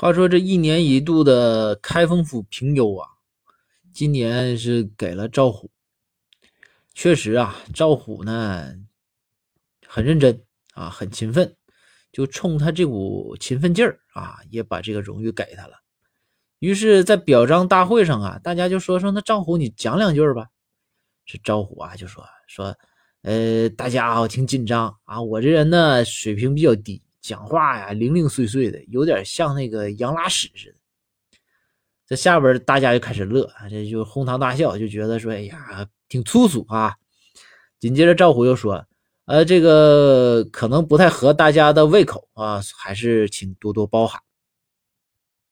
话说这一年一度的开封府评优啊，今年是给了赵虎。确实啊，赵虎呢很认真啊，很勤奋，就冲他这股勤奋劲儿啊，也把这个荣誉给他了。于是，在表彰大会上啊，大家就说说那赵虎你讲两句吧。这赵虎啊就说说，呃，大家啊挺紧张啊，我这人呢水平比较低。讲话呀，零零碎碎的，有点像那个羊拉屎似的。这下边大家就开始乐，这就哄堂大笑，就觉得说：“哎呀，挺粗俗啊。”紧接着赵虎又说：“呃，这个可能不太合大家的胃口啊，还是请多多包涵。”